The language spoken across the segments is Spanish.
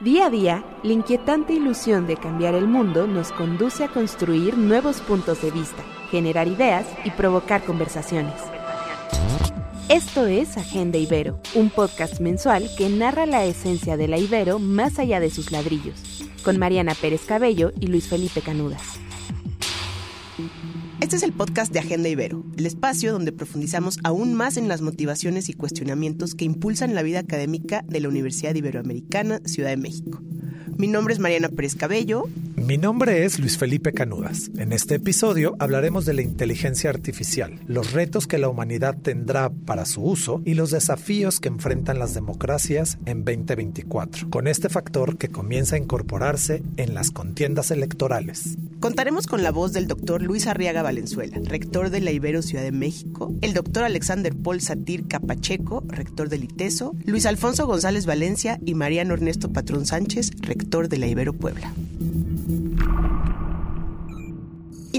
Día a día, la inquietante ilusión de cambiar el mundo nos conduce a construir nuevos puntos de vista, generar ideas y provocar conversaciones. Esto es Agenda Ibero, un podcast mensual que narra la esencia de la Ibero más allá de sus ladrillos, con Mariana Pérez Cabello y Luis Felipe Canudas. Este es el podcast de Agenda Ibero, el espacio donde profundizamos aún más en las motivaciones y cuestionamientos que impulsan la vida académica de la Universidad Iberoamericana Ciudad de México. Mi nombre es Mariana Pérez Cabello. Mi nombre es Luis Felipe Canudas. En este episodio hablaremos de la inteligencia artificial, los retos que la humanidad tendrá para su uso y los desafíos que enfrentan las democracias en 2024, con este factor que comienza a incorporarse en las contiendas electorales. Contaremos con la voz del doctor Luis Arriaga Valenzuela, rector de la Ibero Ciudad de México, el doctor Alexander Paul Satir Capacheco, rector del ITESO, Luis Alfonso González Valencia y Mariano Ernesto Patrón Sánchez, rector de la Ibero Puebla.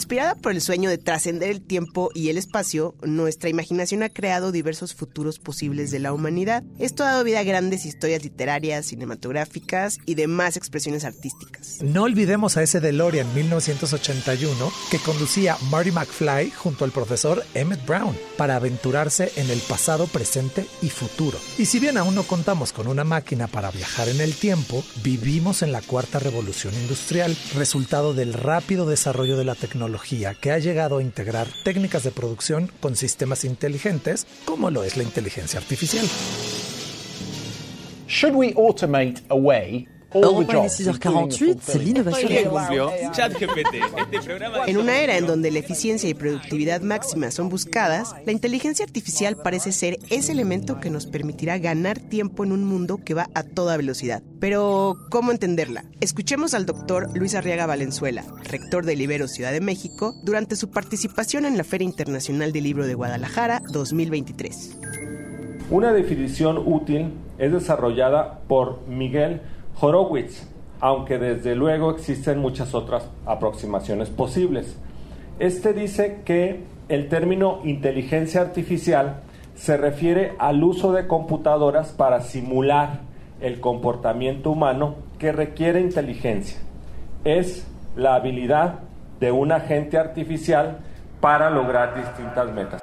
Inspirada por el sueño de trascender el tiempo y el espacio, nuestra imaginación ha creado diversos futuros posibles de la humanidad. Esto ha dado vida a grandes historias literarias, cinematográficas y demás expresiones artísticas. No olvidemos a ese DeLorean 1981 que conducía Marty McFly junto al profesor Emmett Brown para aventurarse en el pasado, presente y futuro. Y si bien aún no contamos con una máquina para viajar en el tiempo, vivimos en la cuarta revolución industrial, resultado del rápido desarrollo de la tecnología que ha llegado a integrar técnicas de producción con sistemas inteligentes, como lo es la inteligencia artificial. Should we automate away Europa 6h48, c'est l'innovation. En una era en donde la eficiencia y productividad máxima son buscadas, la inteligencia artificial parece ser ese elemento que nos permitirá ganar tiempo en un mundo que va a toda velocidad. Pero, ¿cómo entenderla? Escuchemos al doctor Luis Arriaga Valenzuela, rector del Ibero Ciudad de México, durante su participación en la Feria Internacional del Libro de Guadalajara 2023. Una definición útil es desarrollada por Miguel Horowitz, aunque desde luego existen muchas otras aproximaciones posibles. Este dice que el término inteligencia artificial se refiere al uso de computadoras para simular el comportamiento humano que requiere inteligencia. Es la habilidad de un agente artificial para lograr distintas metas.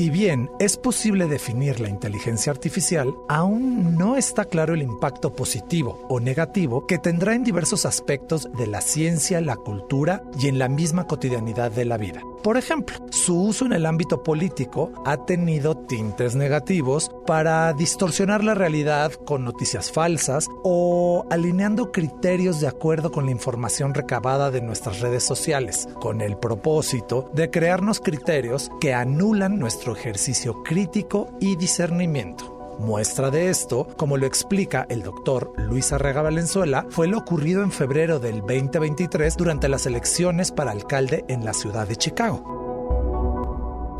Si bien es posible definir la inteligencia artificial, aún no está claro el impacto positivo o negativo que tendrá en diversos aspectos de la ciencia, la cultura y en la misma cotidianidad de la vida. Por ejemplo, su uso en el ámbito político ha tenido tintes negativos para distorsionar la realidad con noticias falsas o alineando criterios de acuerdo con la información recabada de nuestras redes sociales, con el propósito de crearnos criterios que anulan nuestro ejercicio crítico y discernimiento. Muestra de esto, como lo explica el doctor Luis Arrega Valenzuela, fue lo ocurrido en febrero del 2023 durante las elecciones para alcalde en la ciudad de Chicago.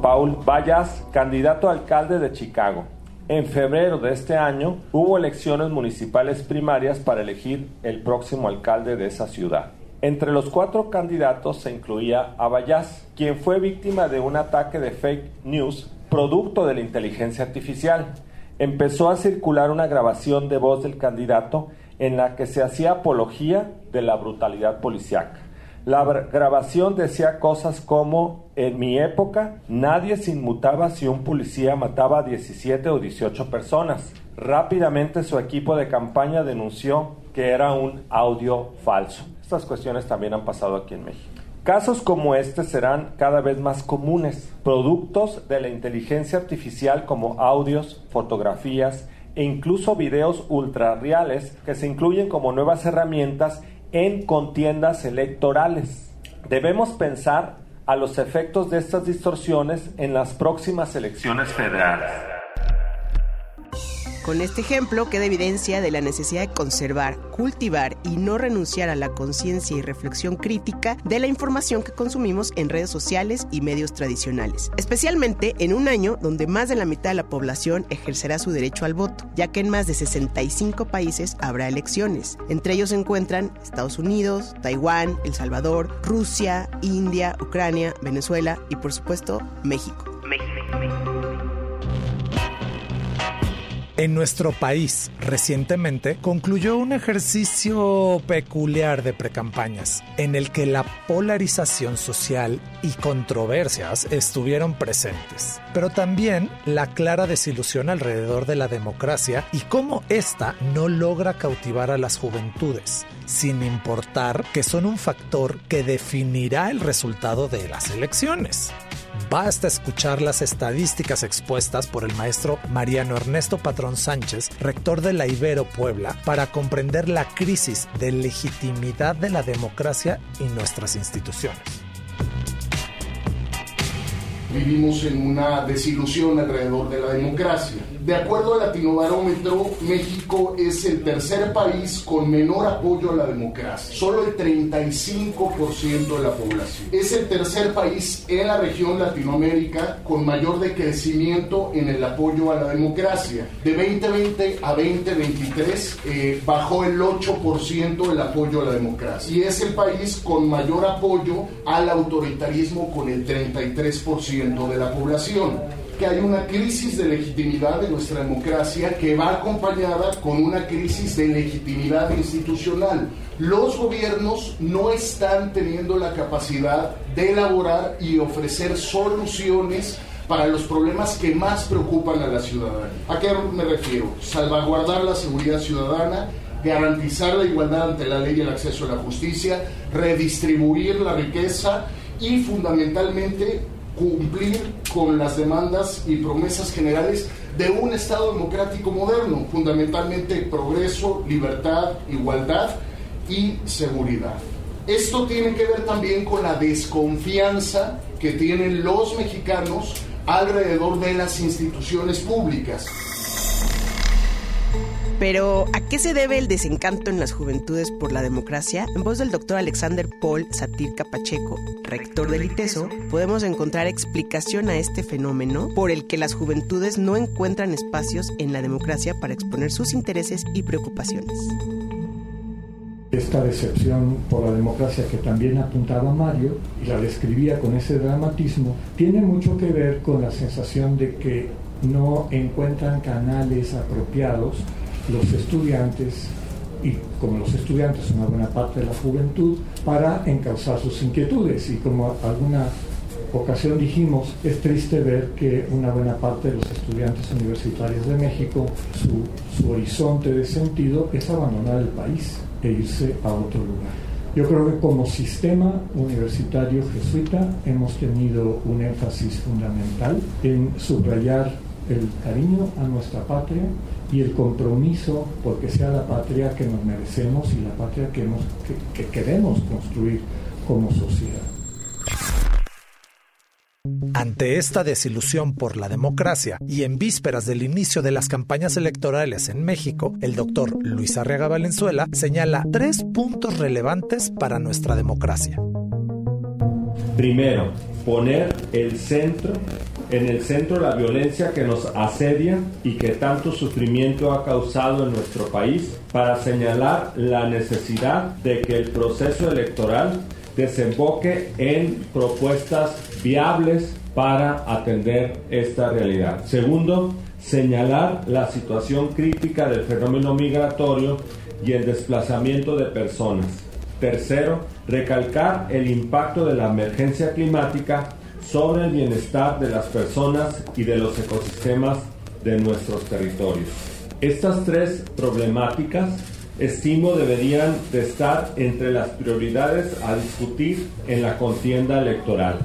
Paul Vallas, candidato a alcalde de Chicago. En febrero de este año hubo elecciones municipales primarias para elegir el próximo alcalde de esa ciudad. Entre los cuatro candidatos se incluía a Vallas, quien fue víctima de un ataque de fake news producto de la inteligencia artificial empezó a circular una grabación de voz del candidato en la que se hacía apología de la brutalidad policiaca. La grabación decía cosas como, en mi época nadie se inmutaba si un policía mataba a 17 o 18 personas. Rápidamente su equipo de campaña denunció que era un audio falso. Estas cuestiones también han pasado aquí en México. Casos como este serán cada vez más comunes, productos de la inteligencia artificial como audios, fotografías e incluso videos ultrarreales que se incluyen como nuevas herramientas en contiendas electorales. Debemos pensar a los efectos de estas distorsiones en las próximas elecciones federales. Con este ejemplo queda evidencia de la necesidad de conservar, cultivar y no renunciar a la conciencia y reflexión crítica de la información que consumimos en redes sociales y medios tradicionales, especialmente en un año donde más de la mitad de la población ejercerá su derecho al voto, ya que en más de 65 países habrá elecciones. Entre ellos se encuentran Estados Unidos, Taiwán, El Salvador, Rusia, India, Ucrania, Venezuela y por supuesto México. En nuestro país, recientemente, concluyó un ejercicio peculiar de precampañas, en el que la polarización social y controversias estuvieron presentes, pero también la clara desilusión alrededor de la democracia y cómo ésta no logra cautivar a las juventudes, sin importar que son un factor que definirá el resultado de las elecciones. Basta escuchar las estadísticas expuestas por el maestro Mariano Ernesto Patrón Sánchez, rector de la Ibero Puebla, para comprender la crisis de legitimidad de la democracia y nuestras instituciones vivimos en una desilusión alrededor de la democracia. De acuerdo al Latinobarómetro, México es el tercer país con menor apoyo a la democracia, solo el 35% de la población. Es el tercer país en la región Latinoamérica con mayor decrecimiento en el apoyo a la democracia. De 2020 a 2023 eh, bajó el 8% el apoyo a la democracia. Y es el país con mayor apoyo al autoritarismo con el 33% de la población, que hay una crisis de legitimidad de nuestra democracia que va acompañada con una crisis de legitimidad institucional. Los gobiernos no están teniendo la capacidad de elaborar y ofrecer soluciones para los problemas que más preocupan a la ciudadanía. ¿A qué me refiero? Salvaguardar la seguridad ciudadana, garantizar la igualdad ante la ley y el acceso a la justicia, redistribuir la riqueza y fundamentalmente cumplir con las demandas y promesas generales de un Estado democrático moderno, fundamentalmente progreso, libertad, igualdad y seguridad. Esto tiene que ver también con la desconfianza que tienen los mexicanos alrededor de las instituciones públicas. Pero, ¿a qué se debe el desencanto en las juventudes por la democracia? En voz del doctor Alexander Paul Satirka Pacheco, rector del ITESO, podemos encontrar explicación a este fenómeno por el que las juventudes no encuentran espacios en la democracia para exponer sus intereses y preocupaciones. Esta decepción por la democracia que también apuntaba Mario y la describía con ese dramatismo, tiene mucho que ver con la sensación de que no encuentran canales apropiados los estudiantes y como los estudiantes una buena parte de la juventud, para encauzar sus inquietudes. Y como alguna ocasión dijimos, es triste ver que una buena parte de los estudiantes universitarios de México, su, su horizonte de sentido es abandonar el país e irse a otro lugar. Yo creo que como sistema universitario jesuita hemos tenido un énfasis fundamental en subrayar el cariño a nuestra patria y el compromiso porque sea la patria que nos merecemos y la patria que, que, queremos construir como sociedad. Ante esta desilusión por la democracia y en vísperas del inicio de las campañas electorales en México, el doctor Luis Arriaga Valenzuela señala tres puntos relevantes para nuestra democracia. Primero, poner el centro en el centro la violencia que nos asedia y que tanto sufrimiento ha causado en nuestro país para señalar la necesidad de que el proceso electoral desemboque en propuestas viables para atender esta realidad. Segundo, señalar la situación crítica del fenómeno migratorio y el desplazamiento de personas. Tercero, recalcar el impacto de la emergencia climática sobre el bienestar de las personas y de los ecosistemas de nuestros territorios. Estas tres problemáticas estimo deberían de estar entre las prioridades a discutir en la contienda electoral.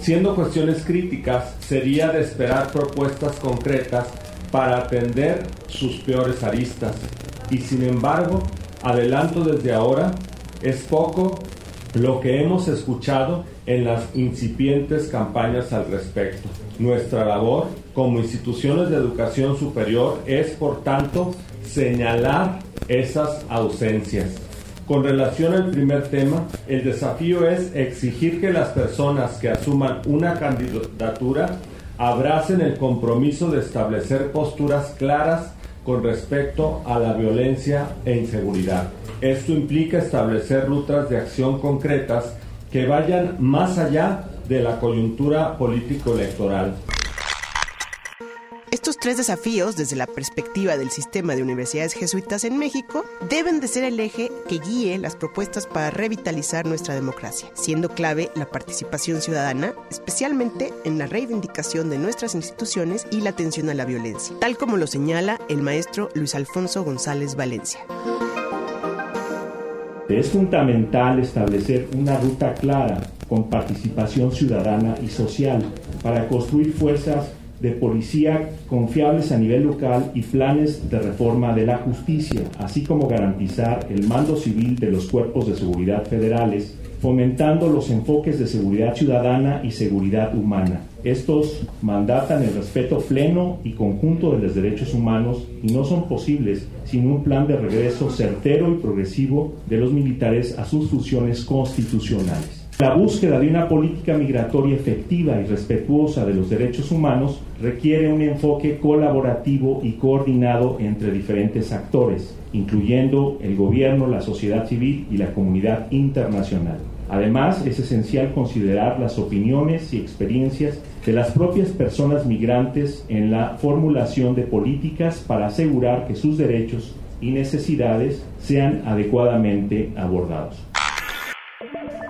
Siendo cuestiones críticas, sería de esperar propuestas concretas para atender sus peores aristas. Y sin embargo, adelanto desde ahora, es poco lo que hemos escuchado en las incipientes campañas al respecto. Nuestra labor como instituciones de educación superior es, por tanto, señalar esas ausencias. Con relación al primer tema, el desafío es exigir que las personas que asuman una candidatura abracen el compromiso de establecer posturas claras con respecto a la violencia e inseguridad. Esto implica establecer rutas de acción concretas que vayan más allá de la coyuntura político-electoral tres desafíos desde la perspectiva del sistema de universidades jesuitas en México deben de ser el eje que guíe las propuestas para revitalizar nuestra democracia, siendo clave la participación ciudadana, especialmente en la reivindicación de nuestras instituciones y la atención a la violencia, tal como lo señala el maestro Luis Alfonso González Valencia. Es fundamental establecer una ruta clara con participación ciudadana y social para construir fuerzas de policía confiables a nivel local y planes de reforma de la justicia, así como garantizar el mando civil de los cuerpos de seguridad federales, fomentando los enfoques de seguridad ciudadana y seguridad humana. Estos mandatan el respeto pleno y conjunto de los derechos humanos y no son posibles sin un plan de regreso certero y progresivo de los militares a sus funciones constitucionales. La búsqueda de una política migratoria efectiva y respetuosa de los derechos humanos requiere un enfoque colaborativo y coordinado entre diferentes actores, incluyendo el gobierno, la sociedad civil y la comunidad internacional. Además, es esencial considerar las opiniones y experiencias de las propias personas migrantes en la formulación de políticas para asegurar que sus derechos y necesidades sean adecuadamente abordados.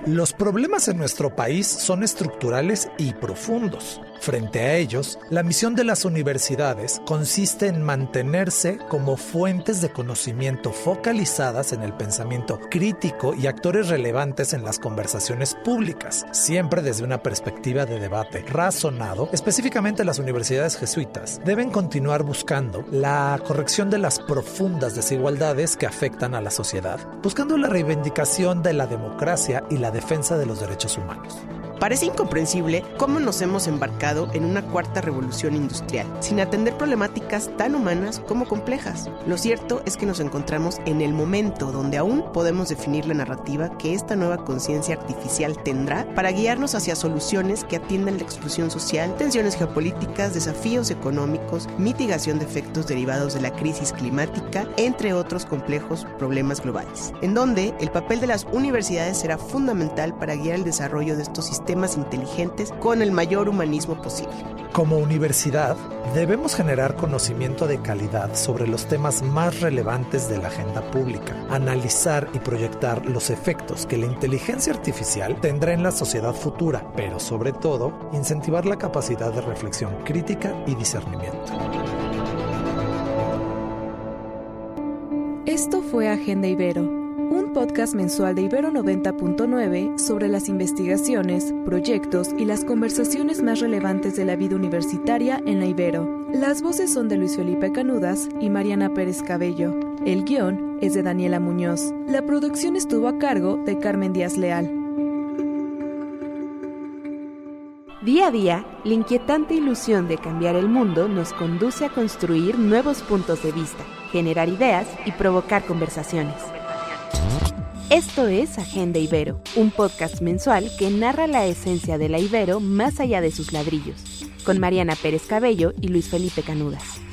Los problemas en nuestro país son estructurales y profundos. Frente a ellos, la misión de las universidades consiste en mantenerse como fuentes de conocimiento focalizadas en el pensamiento crítico y actores relevantes en las conversaciones públicas, siempre desde una perspectiva de debate razonado. Específicamente las universidades jesuitas deben continuar buscando la corrección de las profundas desigualdades que afectan a la sociedad, buscando la reivindicación de la democracia y la defensa de los derechos humanos. Parece incomprensible cómo nos hemos embarcado en una cuarta revolución industrial, sin atender problemáticas tan humanas como complejas. Lo cierto es que nos encontramos en el momento donde aún podemos definir la narrativa que esta nueva conciencia artificial tendrá para guiarnos hacia soluciones que atiendan la exclusión social, tensiones geopolíticas, desafíos económicos, mitigación de efectos derivados de la crisis climática, entre otros complejos problemas globales, en donde el papel de las universidades será fundamental para guiar el desarrollo de estos sistemas sistemas inteligentes con el mayor humanismo posible. Como universidad, debemos generar conocimiento de calidad sobre los temas más relevantes de la agenda pública, analizar y proyectar los efectos que la inteligencia artificial tendrá en la sociedad futura, pero sobre todo, incentivar la capacidad de reflexión crítica y discernimiento. Esto fue Agenda Ibero un podcast mensual de Ibero 90.9 sobre las investigaciones, proyectos y las conversaciones más relevantes de la vida universitaria en la Ibero. Las voces son de Luis Felipe Canudas y Mariana Pérez Cabello. El guion es de Daniela Muñoz. La producción estuvo a cargo de Carmen Díaz Leal. Día a día, la inquietante ilusión de cambiar el mundo nos conduce a construir nuevos puntos de vista, generar ideas y provocar conversaciones. Esto es Agenda Ibero, un podcast mensual que narra la esencia de la Ibero más allá de sus ladrillos, con Mariana Pérez Cabello y Luis Felipe Canudas.